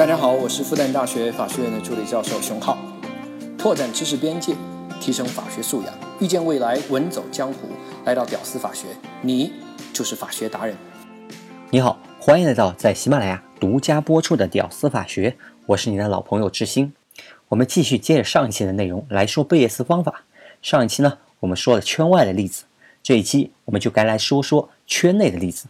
大家好，我是复旦大学法学院的助理教授熊浩，拓展知识边界，提升法学素养，遇见未来，稳走江湖。来到屌丝法学，你就是法学达人。你好，欢迎来到在喜马拉雅独家播出的《屌丝法学》，我是你的老朋友志新。我们继续接着上一期的内容来说贝叶斯方法。上一期呢，我们说了圈外的例子，这一期我们就该来说说圈内的例子。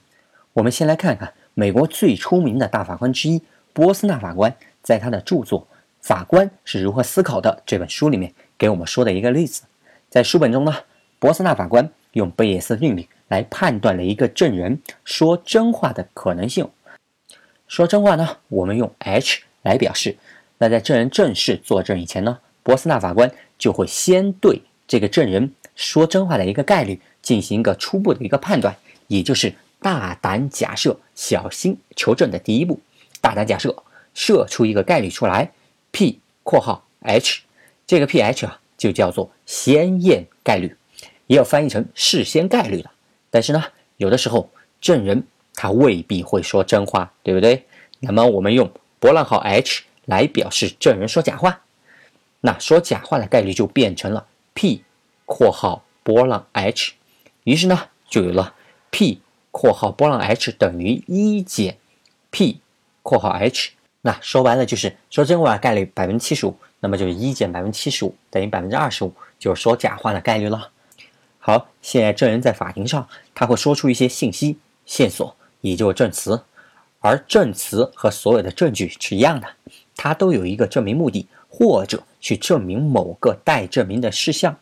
我们先来看看美国最出名的大法官之一。波斯纳法官在他的著作《法官是如何思考的》这本书里面给我们说的一个例子，在书本中呢，波斯纳法官用贝叶斯定理来判断了一个证人说真话的可能性。说真话呢，我们用 H 来表示。那在证人正式作证以前呢，波斯纳法官就会先对这个证人说真话的一个概率进行一个初步的一个判断，也就是大胆假设、小心求证的第一步。大胆假设，设出一个概率出来，P（ 括号 H），这个 P(H) 啊，就叫做先验概率，也有翻译成事先概率的。但是呢，有的时候证人他未必会说真话，对不对？那么我们用波浪号 H 来表示证人说假话，那说假话的概率就变成了 P（ 括号波浪 H），于是呢，就有了 P（ 括号波浪 H） 等于一减 P。括号 H，那说白了就是说真话概率百分之七十五，那么就是一减百分之七十五等于百分之二十五，就是说假话的概率了。好，现在证人在法庭上，他会说出一些信息线索，也就是证词，而证词和所有的证据是一样的，它都有一个证明目的，或者去证明某个待证明的事项，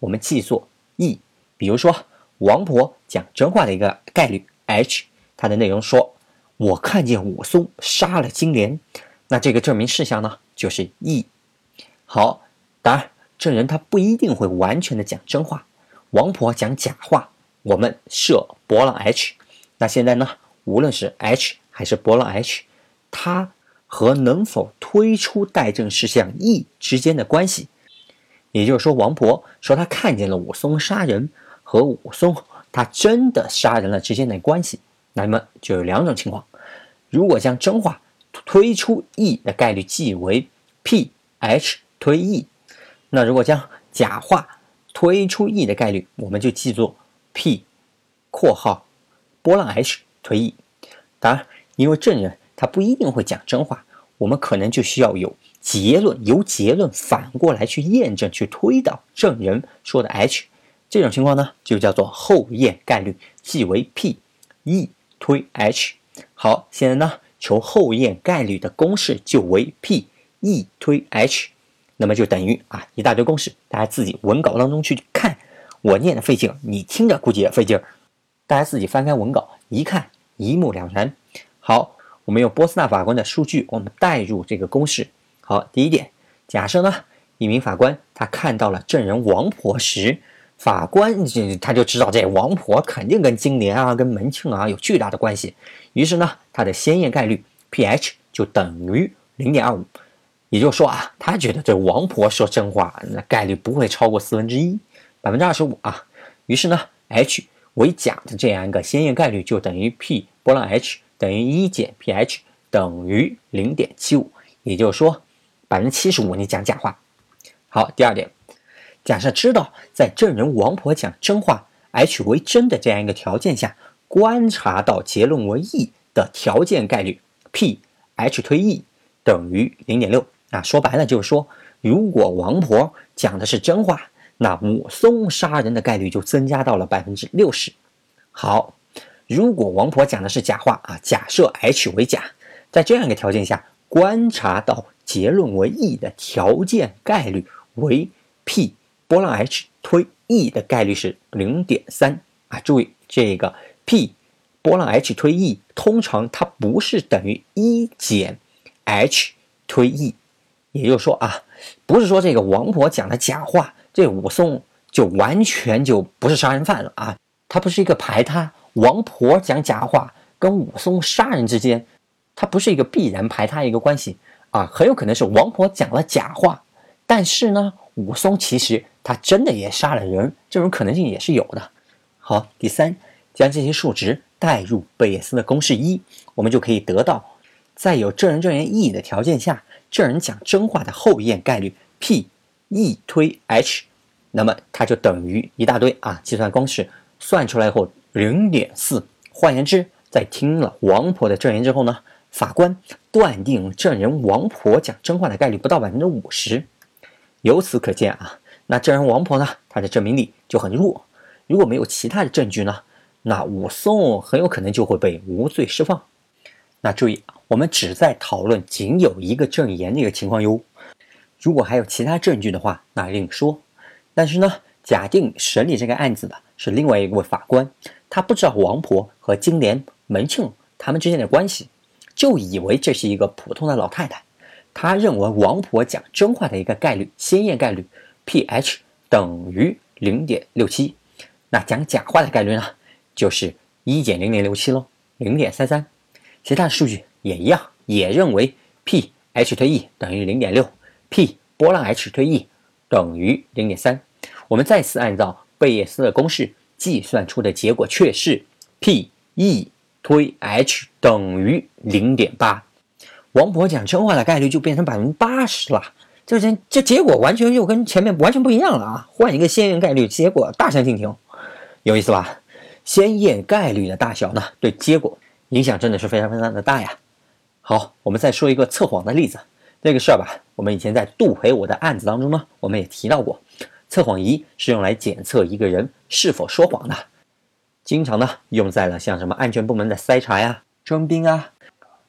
我们记作 E。比如说王婆讲真话的一个概率 H，它的内容说。我看见武松杀了金莲，那这个证明事项呢，就是 E。好，当然证人他不一定会完全的讲真话，王婆讲假话，我们设波浪 H。那现在呢，无论是 H 还是波浪 H，它和能否推出待证事项 E 之间的关系，也就是说，王婆说她看见了武松杀人，和武松他真的杀人了之间的关系。那么就有两种情况，如果将真话推出 E 的概率记为 P(H) 推 E，那如果将假话推出 E 的概率，我们就记作 P（ 括号波浪 H 推 E）。当然，因为证人他不一定会讲真话，我们可能就需要有结论，由结论反过来去验证，去推导证人说的 H。这种情况呢，就叫做后验概率记为 P(E)。推 H，好，现在呢，求后验概率的公式就为 P E 推 H，那么就等于啊一大堆公式，大家自己文稿当中去看，我念的费劲，你听着估计也费劲儿，大家自己翻开文稿一看，一目了然。好，我们用波斯纳法官的数据，我们代入这个公式。好，第一点，假设呢，一名法官他看到了证人王婆时。法官就他就知道这王婆肯定跟金莲啊、跟门庆啊有巨大的关系，于是呢，他的先验概率 P(H) 就等于零点二五，也就是说啊，他觉得这王婆说真话，那概率不会超过四分之一，百分之二十五啊。于是呢，H 为假的这样一个先验概率就等于 P 波浪 H 等于一减 P(H) 等于零点七五，也就是说百分之七十五你讲假话。好，第二点。假设知道在证人王婆讲真话，H 为真的这样一个条件下，观察到结论为 E 的条件概率 P(H 推 E) 等于零点六啊，说白了就是说，如果王婆讲的是真话，那武松杀人的概率就增加到了百分之六十。好，如果王婆讲的是假话啊，假设 H 为假，在这样一个条件下，观察到结论为 E 的条件概率为 P。波浪 H 推 E 的概率是零点三啊，注意这个 P 波浪 H 推 E 通常它不是等于一减 H 推 E，也就是说啊，不是说这个王婆讲的假话，这武松就完全就不是杀人犯了啊，它不是一个排他。王婆讲假话跟武松杀人之间，它不是一个必然排他一个关系啊，很有可能是王婆讲了假话，但是呢，武松其实。他真的也杀了人，这种可能性也是有的。好，第三，将这些数值代入贝叶斯的公式一，我们就可以得到在有证人证言意义的条件下，证人讲真话的后验概率 P E 推 H，那么它就等于一大堆啊，计算公式算出来后零点四。换言之，在听了王婆的证言之后呢，法官断定证人王婆讲真话的概率不到百分之五十。由此可见啊，那证人王婆呢，她的证明力就很弱。如果没有其他的证据呢，那武松很有可能就会被无罪释放。那注意，我们只在讨论仅有一个证言的一个情况哟。如果还有其他证据的话，那另说。但是呢，假定审理这个案子的是另外一位法官，他不知道王婆和金莲、门庆他们之间的关系，就以为这是一个普通的老太太。他认为王婆讲真话的一个概率，先验概率 pH 等于零点六七。那讲假话的概率呢，就是一减零点六七喽，零点三三。其他的数据也一样，也认为 pH 推 E 等于零点六，P 波浪 H 推 E 等于零点三。我们再次按照贝叶斯的公式计算出的结果却是 P E 推 H 等于零点八。王婆讲真话的概率就变成百分之八十了。这这这结果完全又跟前面完全不一样了啊！换一个先验概率，结果大相径庭。有意思吧？先验概率的大小呢，对结果影响真的是非常非常的大呀。好，我们再说一个测谎的例子。这个事儿吧，我们以前在杜培武的案子当中呢，我们也提到过。测谎仪是用来检测一个人是否说谎的，经常呢用在了像什么安全部门的筛查呀、征兵啊、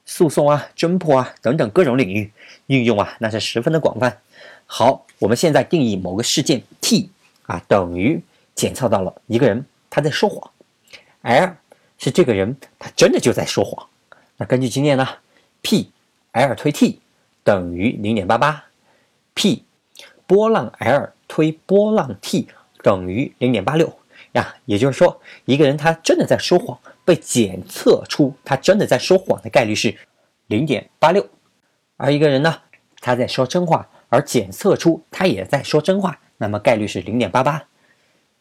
诉讼啊、侦破啊等等各种领域，运用啊那是十分的广泛。好，我们现在定义某个事件 T 啊等于。检测到了一个人他在说谎，L 是这个人他真的就在说谎。那根据经验呢，P L 推 T 等于零点八八，P 波浪 L 推波浪 T 等于零点八六呀。也就是说，一个人他真的在说谎，被检测出他真的在说谎的概率是零点八六，而一个人呢他在说真话，而检测出他也在说真话，那么概率是零点八八。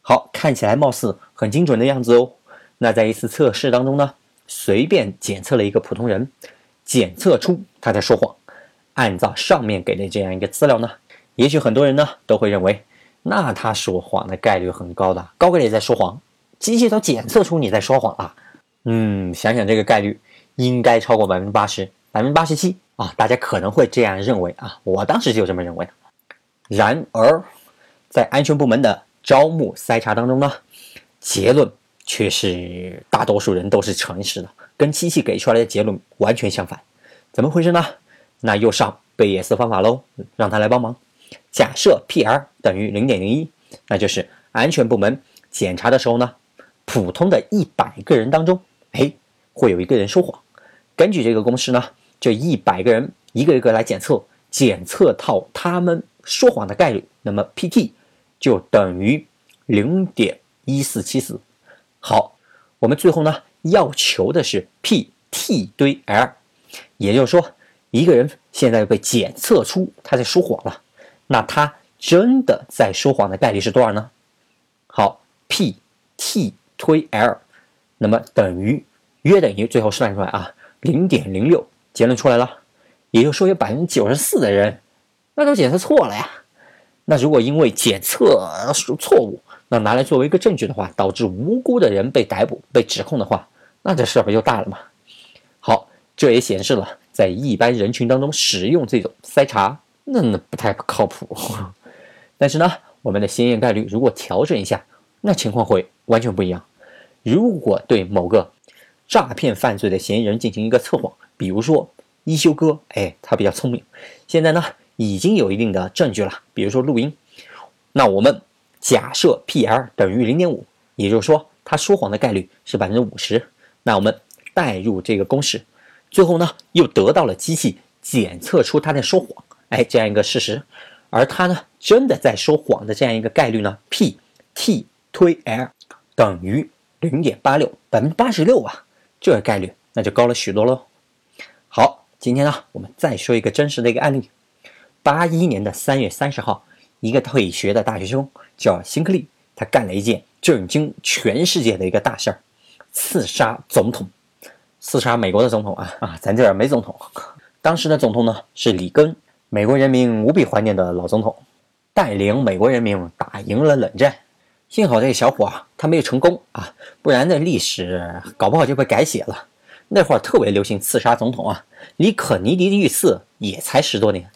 好，看起来貌似很精准的样子哦。那在一次测试当中呢，随便检测了一个普通人，检测出他在说谎。按照上面给的这样一个资料呢，也许很多人呢都会认为，那他说谎的概率很高的，高个也在说谎，机器都检测出你在说谎了。嗯，想想这个概率应该超过百分之八十，百分之八十七啊，大家可能会这样认为啊，我当时就这么认为的。然而，在安全部门的。招募筛查当中呢，结论却是大多数人都是诚实的，跟机器给出来的结论完全相反，怎么回事呢？那又上贝叶斯方法喽，让他来帮忙。假设 P-R 等于零点零一，那就是安全部门检查的时候呢，普通的一百个人当中，哎，会有一个人说谎。根据这个公式呢，这一百个人一个一个来检测，检测到他们说谎的概率，那么 P-T。就等于零点一四七四。好，我们最后呢要求的是 P T 堆 L，也就是说，一个人现在被检测出他在说谎了，那他真的在说谎的概率是多少呢？好，P T 推 L，那么等于约等于最后算出来啊，零点零六，结论出来了，也就是说有百分之九十四的人那都检测错了呀。那如果因为检测错误，那拿来作为一个证据的话，导致无辜的人被逮捕、被指控的话，那这事儿不就大了吗？好，这也显示了在一般人群当中使用这种筛查，那那不太靠谱。但是呢，我们的先验概率如果调整一下，那情况会完全不一样。如果对某个诈骗犯罪的嫌疑人进行一个测谎，比如说一休哥，哎，他比较聪明，现在呢。已经有一定的证据了，比如说录音。那我们假设 P-L 等于零点五，也就是说他说谎的概率是百分之五十。那我们代入这个公式，最后呢又得到了机器检测出他在说谎，哎，这样一个事实。而他呢真的在说谎的这样一个概率呢，P-T 推 L 等于零点八六，百分之八十六啊，这个概率那就高了许多喽。好，今天呢我们再说一个真实的一个案例。八一年的三月三十号，一个退学的大学生叫辛克利，他干了一件震惊全世界的一个大事儿，刺杀总统。刺杀美国的总统啊啊，咱这儿没总统。当时的总统呢是里根，美国人民无比怀念的老总统，带领美国人民打赢了冷战。幸好这个小伙啊，他没有成功啊，不然这历史搞不好就被改写了。那会儿特别流行刺杀总统啊，离肯尼迪遇刺也才十多年。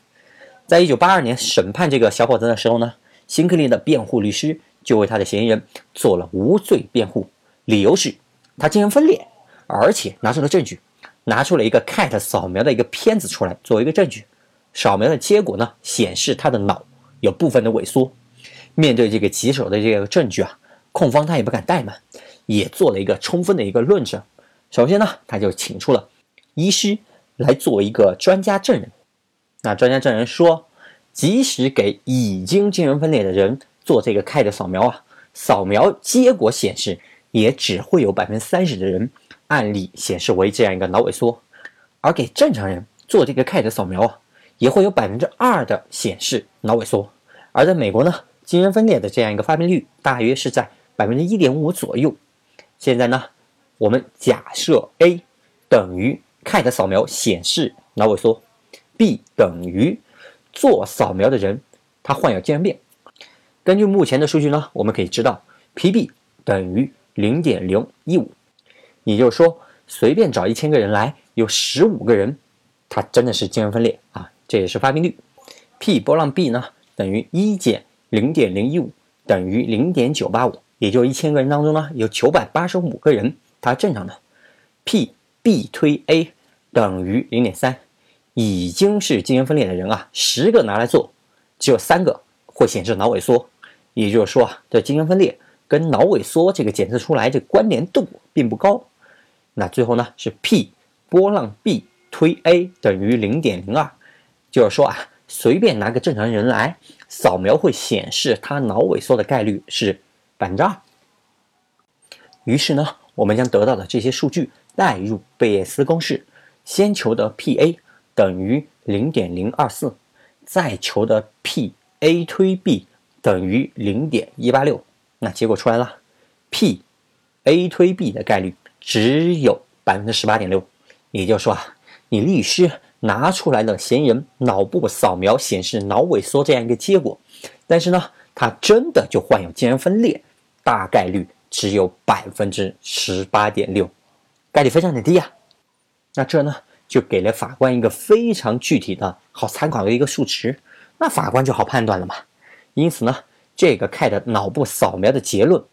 在一九八二年审判这个小伙子的时候呢，辛克利的辩护律师就为他的嫌疑人做了无罪辩护，理由是他精神分裂，而且拿出了证据，拿出了一个 CAT 扫描的一个片子出来作为一个证据，扫描的结果呢显示他的脑有部分的萎缩。面对这个棘手的这个证据啊，控方他也不敢怠慢，也做了一个充分的一个论证。首先呢，他就请出了医师来作为一个专家证人。那专家证人说，即使给已经精神分裂的人做这个 CAT 扫描啊，扫描结果显示也只会有百分之三十的人案例显示为这样一个脑萎缩，而给正常人做这个 CAT 扫描啊，也会有百分之二的显示脑萎缩。而在美国呢？精神分裂的这样一个发病率大约是在百分之一点五左右。现在呢，我们假设 A 等于 CAT 扫描显示脑萎缩，B 等于做扫描的人他患有精神病。根据目前的数据呢，我们可以知道 PB 等于零点零一五，也就是说，随便找一千个人来，有十五个人他真的是精神分裂啊，这也是发病率。P 波浪 B 呢等于一减。零点零一五等于零点九八五，也就一千个人当中呢，有九百八十五个人他正常的。P B 推 A 等于零点三，已经是精神分裂的人啊，十个拿来做，只有三个会显示脑萎缩，也就是说啊，这精神分裂跟脑萎缩这个检测出来这关联度并不高。那最后呢是 P 波浪 B 推 A 等于零点零二，就是说啊，随便拿个正常人来。扫描会显示他脑萎缩的概率是百分之二。于是呢，我们将得到的这些数据代入贝叶斯公式，先求得 P_A 等于零点零二四，再求得 P_A 推 B 等于零点一八六。那结果出来了，P_A 推 B 的概率只有百分之十八点六。也就是说啊，你律师。拿出来了嫌疑人脑部扫描显示脑萎缩这样一个结果，但是呢，他真的就患有精神分裂，大概率只有百分之十八点六，概率非常的低啊。那这呢，就给了法官一个非常具体的好参考的一个数值，那法官就好判断了嘛。因此呢，这个 CAT 脑部扫描的结论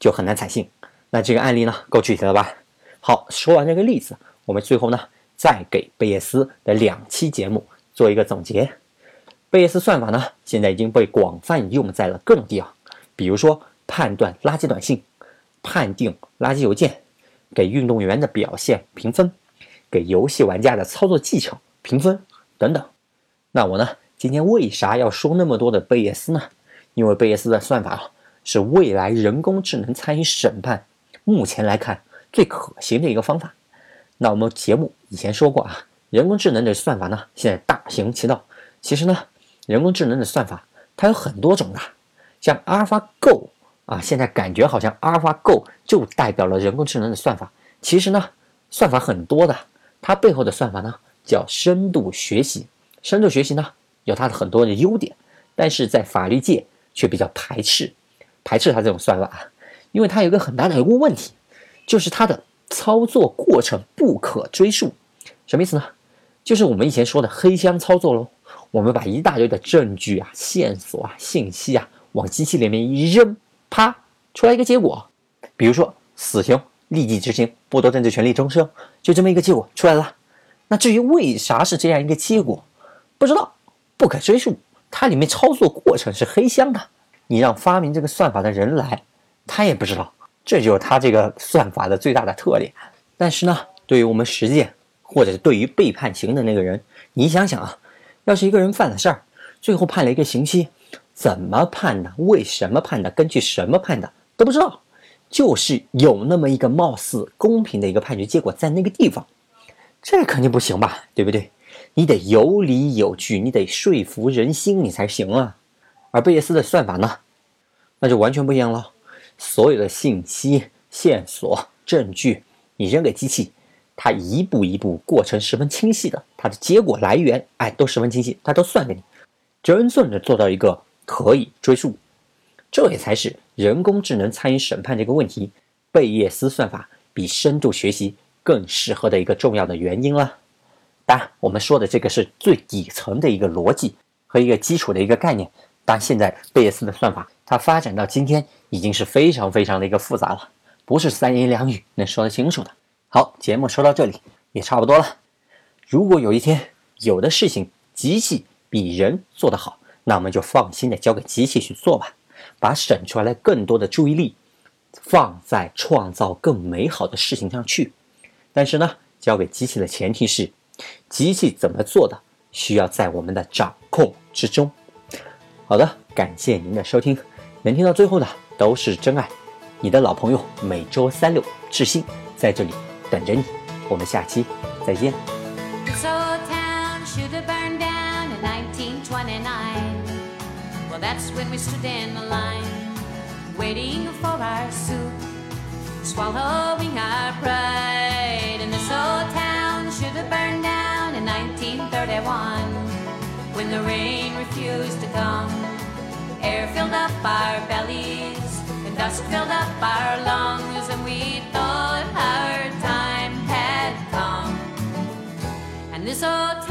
就很难采信。那这个案例呢，够具体了吧？好，说完这个例子，我们最后呢。再给贝叶斯的两期节目做一个总结。贝叶斯算法呢，现在已经被广泛用在了各种地方，比如说判断垃圾短信、判定垃圾邮件、给运动员的表现评分、给游戏玩家的操作技巧评分等等。那我呢，今天为啥要说那么多的贝叶斯呢？因为贝叶斯的算法啊是未来人工智能参与审判目前来看最可行的一个方法。那我们节目以前说过啊，人工智能的算法呢，现在大行其道。其实呢，人工智能的算法它有很多种的，像阿尔法 Go 啊，现在感觉好像阿尔法 Go 就代表了人工智能的算法。其实呢，算法很多的，它背后的算法呢叫深度学习。深度学习呢有它的很多的优点，但是在法律界却比较排斥，排斥它这种算法，因为它有一个很大的一个问题，就是它的。操作过程不可追溯，什么意思呢？就是我们以前说的黑箱操作喽。我们把一大堆的证据啊、线索啊、信息啊往机器里面一扔，啪，出来一个结果。比如说死刑立即执行，剥夺政治权利终生，就这么一个结果出来了。那至于为啥是这样一个结果，不知道，不可追溯。它里面操作过程是黑箱的，你让发明这个算法的人来，他也不知道。这就是它这个算法的最大的特点。但是呢，对于我们实践，或者是对于被判刑的那个人，你想想啊，要是一个人犯了事儿，最后判了一个刑期，怎么判的？为什么判的？根据什么判的？都不知道，就是有那么一个貌似公平的一个判决结果在那个地方，这肯定不行吧？对不对？你得有理有据，你得说服人心，你才行啊。而贝叶斯的算法呢，那就完全不一样了。所有的信息、线索、证据，你扔给机器，它一步一步过程十分清晰的，它的结果来源，哎，都十分清晰，它都算给你，真正的做到一个可以追溯，这也才是人工智能参与审判这个问题，贝叶斯算法比深度学习更适合的一个重要的原因了。当然，我们说的这个是最底层的一个逻辑和一个基础的一个概念，但现在贝叶斯的算法，它发展到今天已经是非常非常的一个复杂了，不是三言两语能说得清楚的。好，节目说到这里也差不多了。如果有一天有的事情机器比人做得好，那我们就放心的交给机器去做吧，把省出来更多的注意力放在创造更美好的事情上去。但是呢，交给机器的前提是，机器怎么做的需要在我们的掌控之中。好的，感谢您的收听，能听到最后的都是真爱。你的老朋友每周三六智信在这里。等着你，我们下期再见。This old town should have burned down in 1929. Well, that's when we stood in the line, waiting for our soup, swallowing our pride. And this old town should have burned down in 1931, when the rain refused to come. Air filled up our bellies, and dust filled up our lungs, and we thought our time had come. And this old